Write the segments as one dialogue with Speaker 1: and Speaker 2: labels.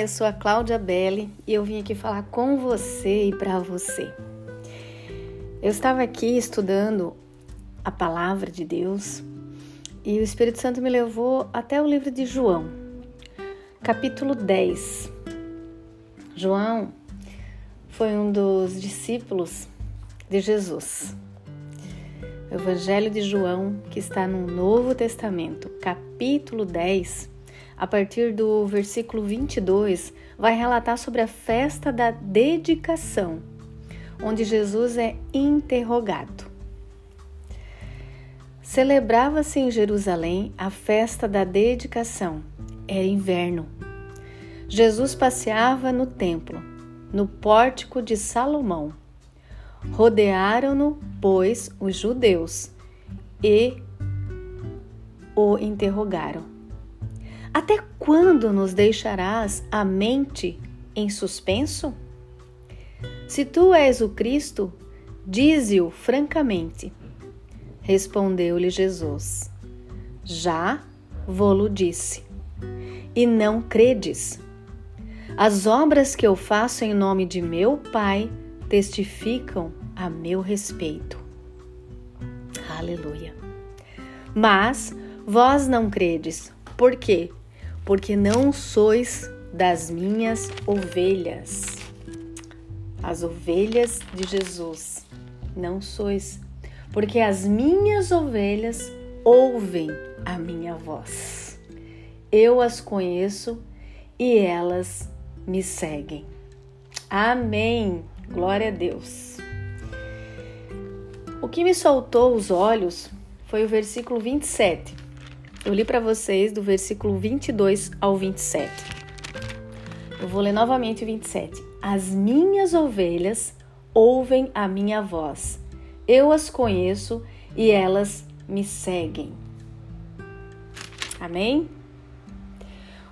Speaker 1: Eu sou a Cláudia Belli e eu vim aqui falar com você e para você. Eu estava aqui estudando a palavra de Deus e o Espírito Santo me levou até o livro de João, capítulo 10. João foi um dos discípulos de Jesus. O Evangelho de João, que está no Novo Testamento, capítulo 10, a partir do versículo 22, vai relatar sobre a festa da dedicação, onde Jesus é interrogado. Celebrava-se em Jerusalém a festa da dedicação. Era inverno. Jesus passeava no templo, no pórtico de Salomão. Rodearam-no, pois, os judeus e o interrogaram até quando nos deixarás a mente em suspenso? Se tu és o Cristo, dize-o francamente. Respondeu-lhe Jesus: Já vou-lo disse, e não credes. As obras que eu faço em nome de meu Pai testificam a meu respeito. Aleluia. Mas vós não credes. Por quê? Porque não sois das minhas ovelhas. As ovelhas de Jesus. Não sois, porque as minhas ovelhas ouvem a minha voz. Eu as conheço e elas me seguem. Amém. Glória a Deus. O que me soltou os olhos foi o versículo 27 eu li para vocês do versículo 22 ao 27. Eu vou ler novamente o 27. As minhas ovelhas ouvem a minha voz. Eu as conheço e elas me seguem. Amém?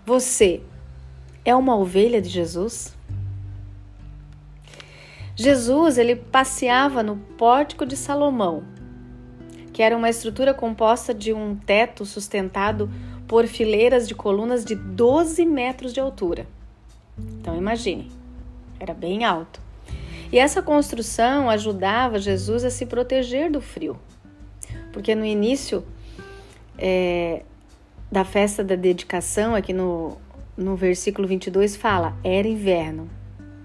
Speaker 1: Você é uma ovelha de Jesus? Jesus, ele passeava no pórtico de Salomão, que era uma estrutura composta de um teto sustentado por fileiras de colunas de 12 metros de altura. Então imagine, era bem alto. E essa construção ajudava Jesus a se proteger do frio, porque no início é, da festa da dedicação, aqui no, no versículo 22, fala: era inverno,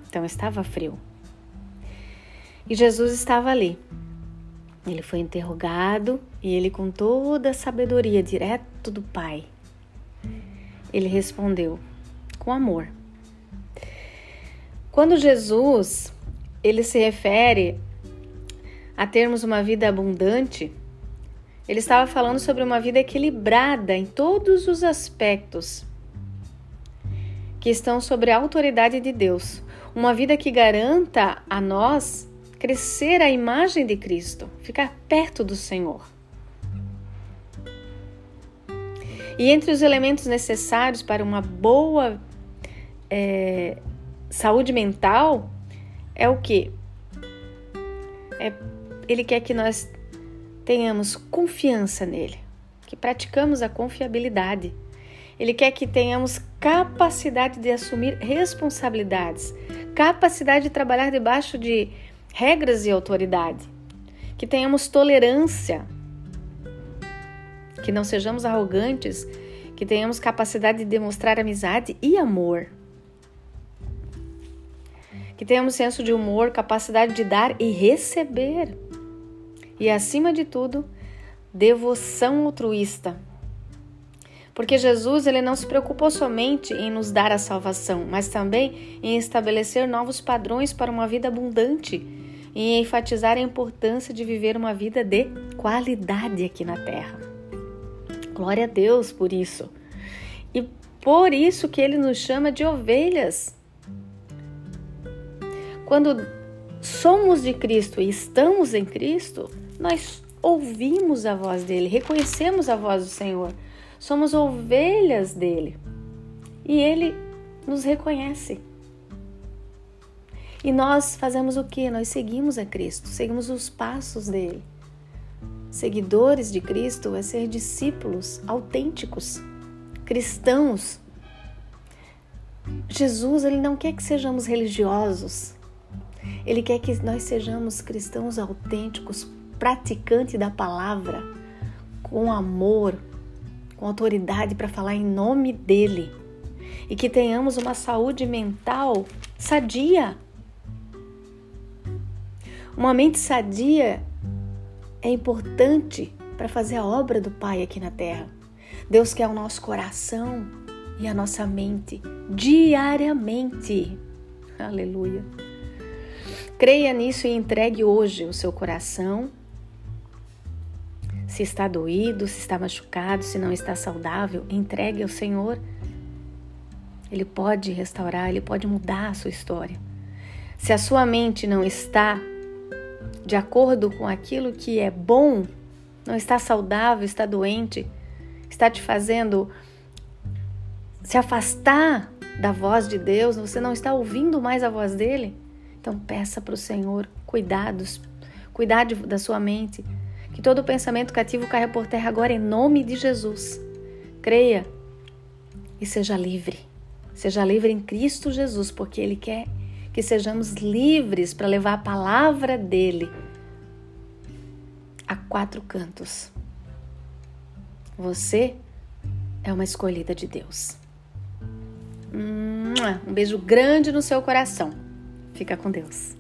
Speaker 1: então estava frio. E Jesus estava ali, ele foi interrogado e ele, com toda a sabedoria, direto do Pai, ele respondeu com amor. Quando Jesus ele se refere a termos uma vida abundante, ele estava falando sobre uma vida equilibrada em todos os aspectos que estão sobre a autoridade de Deus. Uma vida que garanta a nós crescer a imagem de Cristo, ficar perto do Senhor. E entre os elementos necessários para uma boa é, saúde mental é o que? É, ele quer que nós tenhamos confiança nele, que praticamos a confiabilidade. Ele quer que tenhamos capacidade de assumir responsabilidades, capacidade de trabalhar debaixo de regras e autoridade, que tenhamos tolerância, que não sejamos arrogantes, que tenhamos capacidade de demonstrar amizade e amor, que tenhamos senso de humor, capacidade de dar e receber, e acima de tudo, devoção altruísta. Porque Jesus ele não se preocupou somente em nos dar a salvação, mas também em estabelecer novos padrões para uma vida abundante e enfatizar a importância de viver uma vida de qualidade aqui na Terra. Glória a Deus por isso. E por isso que ele nos chama de ovelhas. Quando somos de Cristo e estamos em Cristo, nós ouvimos a voz dele, reconhecemos a voz do Senhor. Somos ovelhas dele. E ele nos reconhece. E nós fazemos o que? Nós seguimos a Cristo, seguimos os passos dele. Seguidores de Cristo é ser discípulos autênticos, cristãos. Jesus, ele não quer que sejamos religiosos. Ele quer que nós sejamos cristãos autênticos, praticantes da palavra, com amor, com autoridade para falar em nome dele. E que tenhamos uma saúde mental sadia. Uma mente sadia é importante para fazer a obra do Pai aqui na terra. Deus quer o nosso coração e a nossa mente diariamente. Aleluia. Creia nisso e entregue hoje o seu coração. Se está doído, se está machucado, se não está saudável, entregue ao Senhor. Ele pode restaurar, ele pode mudar a sua história. Se a sua mente não está de acordo com aquilo que é bom, não está saudável, está doente, está te fazendo se afastar da voz de Deus, você não está ouvindo mais a voz dele, então peça para o Senhor cuidados, cuidado da sua mente, que todo pensamento cativo caia por terra agora em nome de Jesus. Creia e seja livre. Seja livre em Cristo Jesus, porque Ele quer que sejamos livres para levar a palavra dele a quatro cantos. Você é uma escolhida de Deus. Um beijo grande no seu coração. Fica com Deus.